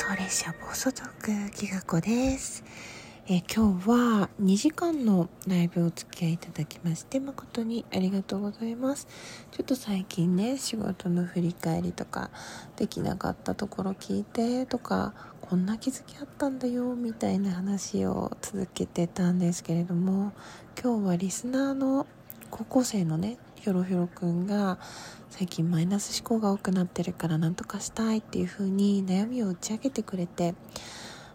送列車暴走族きがこです、え今日は2時間のライブお付き合いいただきまして誠にありがとうございます。ちょっと最近ね仕事の振り返りとかできなかったところ聞いてとかこんな気づきあったんだよみたいな話を続けてたんですけれども今日はリスナーの高校生のねひょろひょろくんが最近マイナス思考が多くなってるからなんとかしたいっていう風に悩みを打ち明けてくれて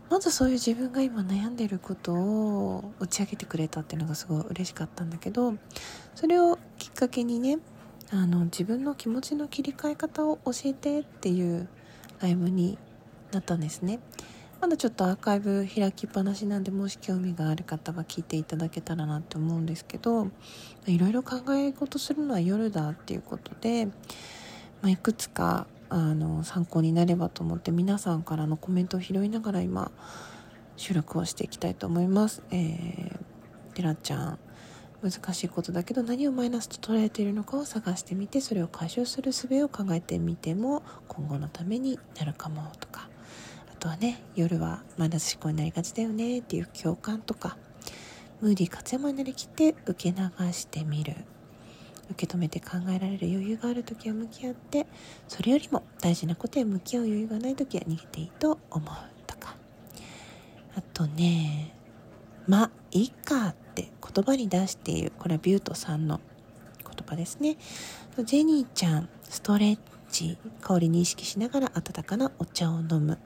まずそういう自分が今悩んでることを打ち明けてくれたっていうのがすごい嬉しかったんだけどそれをきっかけにねあの自分の気持ちの切り替え方を教えてっていうライブになったんですね。まだちょっとアーカイブ開きっぱなしなんでもし興味がある方は聞いていただけたらなって思うんですけどいろいろ考え事するのは夜だっていうことで、まあ、いくつかあの参考になればと思って皆さんからのコメントを拾いながら今収録をしていきたいと思います。えー、てらちゃん難しいことだけど何をマイナスと捉えているのかを探してみてそれを解消する術を考えてみても今後のためになるかもとかとはね夜はマイナス思考になりがちだよねっていう共感とかムーディー勝山になりきって受け流してみる。受け止めて考えられる余裕がある時は向き合ってそれよりも大事なことへ向き合う余裕がない時は逃げていいと思うとか。あとね「まいいか」って言葉に出しているこれはビュートさんの言葉ですね。ジェニーちゃんストレッチ香りに意識しながら温かなお茶を飲む。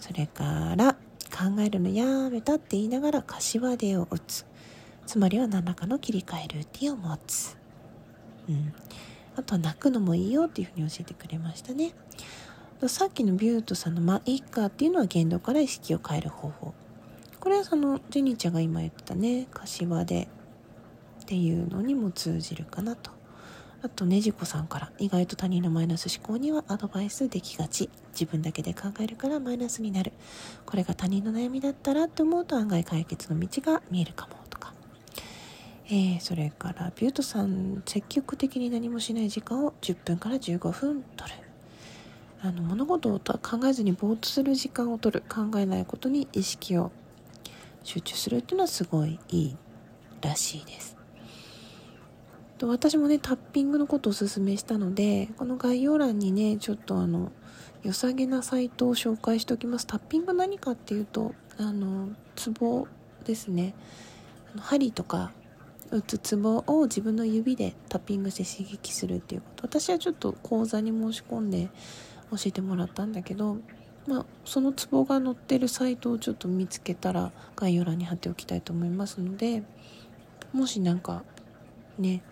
それから考えるのやめたって言いながら柏手を打つ。つまりは何らかの切り替えルーティンを持つ。うん、あとは泣くのもいいよっていうふうに教えてくれましたね。さっきのビュートさんの「まあいいか」っていうのは言動から意識を変える方法。これはそのジェニーちゃんが今言ってたね。柏でっていうのにも通じるかなと。あとねじこさんから意外と他人のマイナス思考にはアドバイスできがち。自分だけで考えるからマイナスになる。これが他人の悩みだったらって思うと案外解決の道が見えるかもとか。えー、それからビュートさん積極的に何もしない時間を10分から15分取る。あの物事を考えずにぼーっとする時間を取る。考えないことに意識を集中するっていうのはすごいいいらしいです。と私もねタッピングのことをおすすめしたのでこの概要欄にねちょっとあの良さげなサイトを紹介しておきます。タッピング何かっていうとあのツボですね。あの針とか打つツボを自分の指でタッピングして刺激するっていうこと。私はちょっと講座に申し込んで教えてもらったんだけど、まあ、そのツボが載ってるサイトをちょっと見つけたら概要欄に貼っておきたいと思いますのでもしなんかね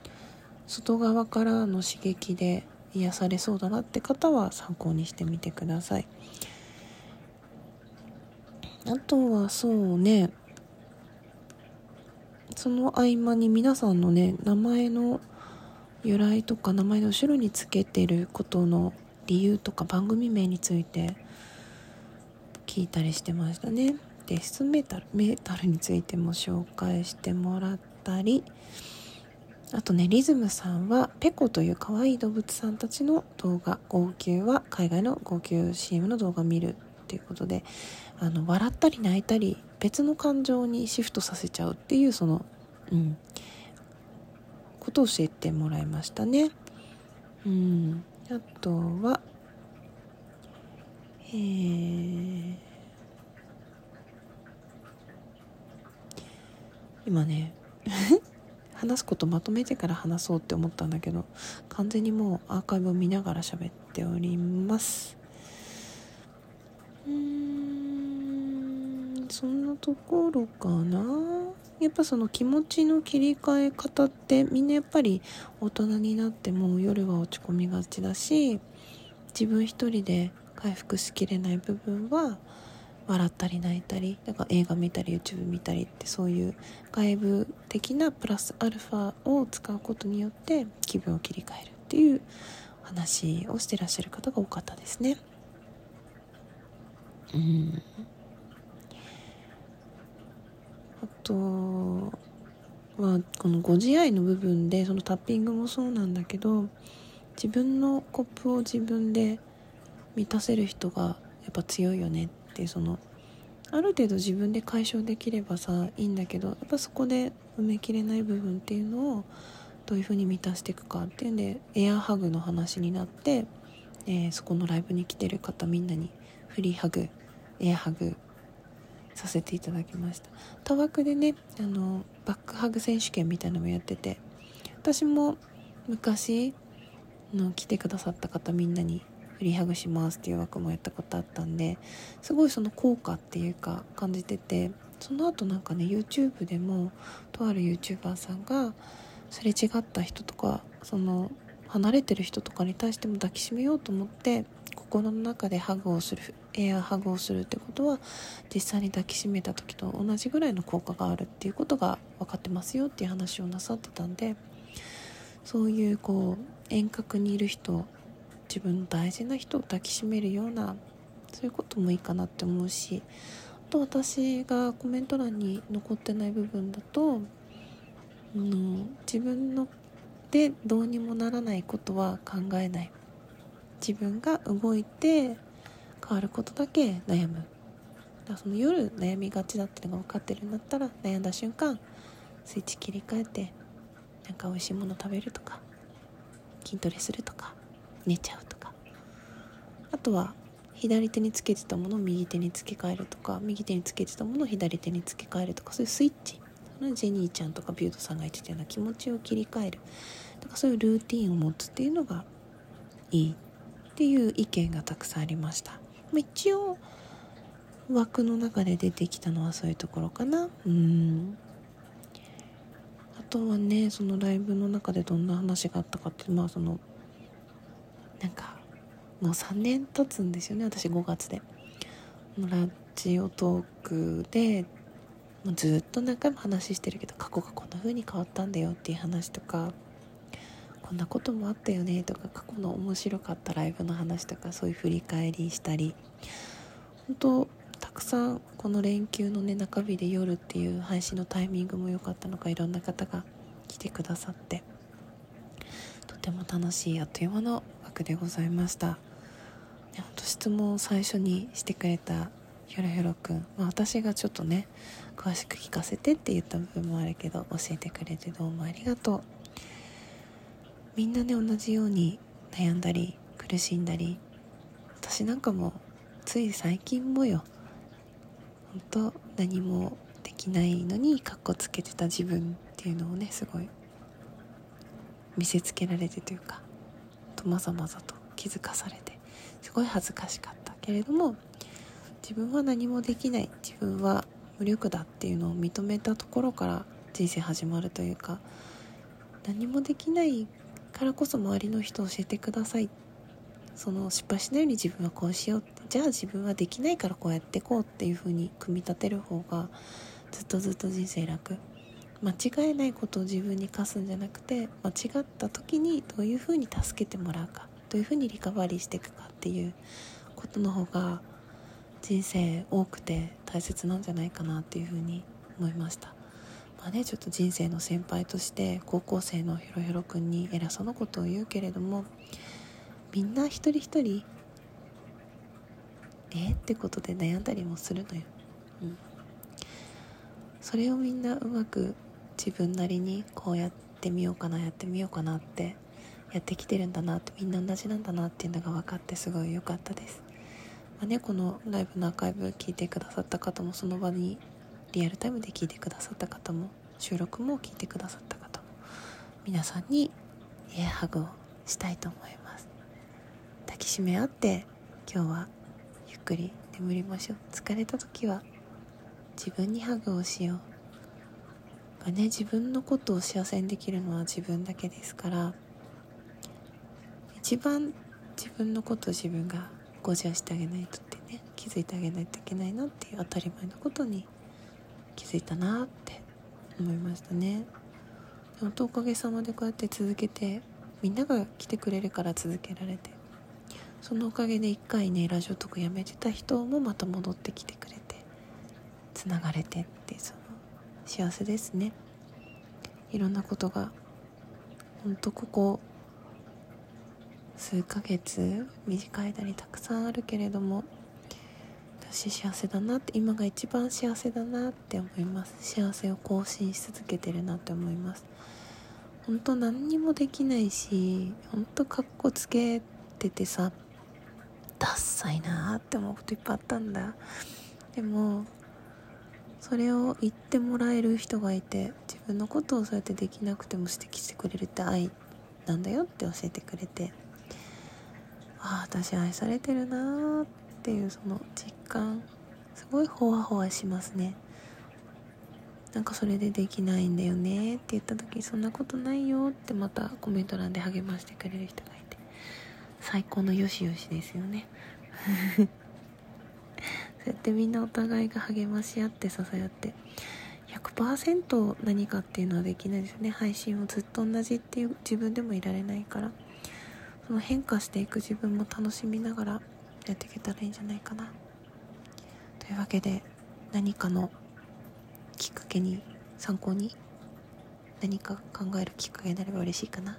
外側からの刺激で癒されそうだなって方は参考にしてみてください。あとはそうね。その合間に皆さんのね名前の由来とか名前の後ろにつけてることの理由とか番組名について聞いたりしてましたね。デスメタルメタルについても紹介してもらったりあとねリズムさんはペコという可愛い動物さんたちの動画号泣は海外の号泣 CM の動画見るっていうことであの笑ったり泣いたり別の感情にシフトさせちゃうっていうそのうんことを教えてもらいましたね。うん。あとはえー、今ね話すことまとめてから話そうって思ったんだけど完全にもうアーカイブを見ながら喋っております。うーんそんなところかな。やっぱその気持ちの切り替え方ってみんなやっぱり大人になっても夜は落ち込みがちだし自分一人で回復しきれない部分は笑ったり泣いたりだか映画見たり YouTube 見たりってそういう外部的なプラスアルファを使うことによって気分を切り替えるっていう話をしてらっしゃる方が多かったですね。うんあとはこのご自愛の部分でそのタッピングもそうなんだけど自分のコップを自分で満たせる人がやっぱ強いよねっってそのある程度自分で解消できればさいいんだけどやっぱそこで埋めきれない部分っていうのをどういうふうに満たしていくかっていうんでエアハグの話になって、えー、そこのライブに来てる方みんなにフリーハグエアハグさせていただきました。たわくでねあのバックハグ選手権みたいなのもやってて私も昔の来てくださった方みんなにフリーハグしますっていう枠もやったことあったんですごいその効果っていうか感じててその後なんかね YouTube でもとある YouTuber さんがすれ違った人とかその離れてる人とかに対しても抱きしめようと思って心の中でハグをするエアハグをするってことは実際に抱きしめた時と同じぐらいの効果があるっていうことが分かってますよっていう話をなさってたんでそういうこう遠隔にいる人自分の大事な人を抱きしめるようなそういうこともいいかなって思うしあと私がコメント欄に残ってない部分だと、うん、自分のでどうにもならないことは考えない。自分が動いて変わることだけ悩む。だその夜悩みがちだってのが分かってるんだったら悩んだ瞬間スイッチ切り替えてなんか美味しいもの食べるとか筋トレするとか寝ちゃうとか。あとは左手につけてたものを右手に付け替えるとか右手につけてたものを左手に付け替えるとかそういうスイッチ。ジェニーちゃんとかビュートさんが言ってたような気持ちを切り替える。だからそういうルーティンを持つっていうのがいいっていう意見がたくさんありました。一応枠の中で出てきたのはそういうところかな。うん。あとはねそのライブの中でどんな話があったかってまあそのなんかもう3年経つんですよね私5月で。ラジオトークでずっと何回も話してるけど過去がこんな風に変わったんだよっていう話とかこんなこともあったよねとか過去の面白かったライブの話とかそういう振り返りしたり本当たくさんこの連休のね中日で夜っていう配信のタイミングも良かったのかいろんな方が来てくださってとても楽しいあっという間の枠でございました。本当質問を最初にしてくれたひょろひょろくん、まあ、私がちょっとね詳しく聞かせてって言った部分もあるけど教えてくれてどうもありがとう。みんなね同じように悩んだり苦しんだり私なんかもつい最近もよ本当何もできないのにかっこつけてた自分っていうのをねすごい見せつけられてというかとまざまざと気づかされて。すごい恥ずかしかったけれども自分は何もできない自分は無力だっていうのを認めたところから人生始まるというか何もできないからこそ周りの人教えてください。その失敗しないように自分はこうしようじゃあ自分はできないからこうやってこうっていう風に組み立てる方がずっとずっと人生楽。間違えないことを自分に課すんじゃなくて間違った時にどういう風に助けてもらうか。どういう風にリカバリーしていくかっていうことの方が人生多くて大切なんじゃないかなっていう風に思いました。まあねちょっと人生の先輩として高校生のひろひろくんに偉そうなことを言うけれどもみんな一人一人えってことで悩んだりもするのよ、うん、それをみんなうまく自分なりにこうやってみようかなやってみようかなってやってきてるんだなってみんな同じなんだなっていうのが分かってすごい良かったです、まあね、このライブのアーカイブ聞いてくださった方もその場にリアルタイムで聞いてくださった方も収録も聞いてくださった方も皆さんにエアハグをしたいと思います。抱きしめ合って今日はゆっくり眠りましょう。疲れた時は自分にハグをしよう。がね自分のことを幸せにできるのは自分だけですから一番自分のことを自分がご自愛してあげないとってね気づいてあげないといけないなっていう当たり前のことに気づいたなって思いましたね。本当おかげさまでこうやって続けてみんなが来てくれるから続けられてそのおかげで一回ねラジオトークやめてた人もまた戻ってきてくれてつながれてってその幸せですね。いろんなことがほんとここ数ヶ月短い間にたくさんあるけれども私幸せだなって今が一番幸せだなって思います。幸せを更新し続けてるなって思います。本当何にもできないし本当かっこつけててさダッサいなって思うこといっぱいあったんだ。でもそれを言ってもらえる人がいて自分のことをそうやってできなくても指摘してくれるって愛なんだよって教えてくれて。あ私愛されてるなーっていうその実感すごいほわほわしますね。なんかそれでできないんだよねって言った時そんなことないよってまたコメント欄で励ましてくれる人がいて。最高のよしよしですよね。そうやってみんなお互いが励まし合って支え合って。100%何かっていうのはできないですよね。配信をずっと同じっていう自分でもいられないから。その変化していく自分も楽しみながらやっていけたらいいんじゃないかな。というわけで何かのきっかけに参考に何か考えるきっかけになれば嬉しいかな。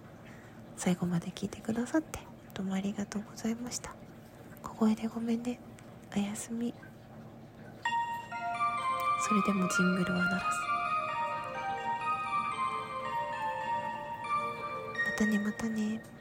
最後まで聞いてくださってどうもありがとうございました。小声でごめんね。おやすみ。それでもジングルは鳴らす。またねまたね。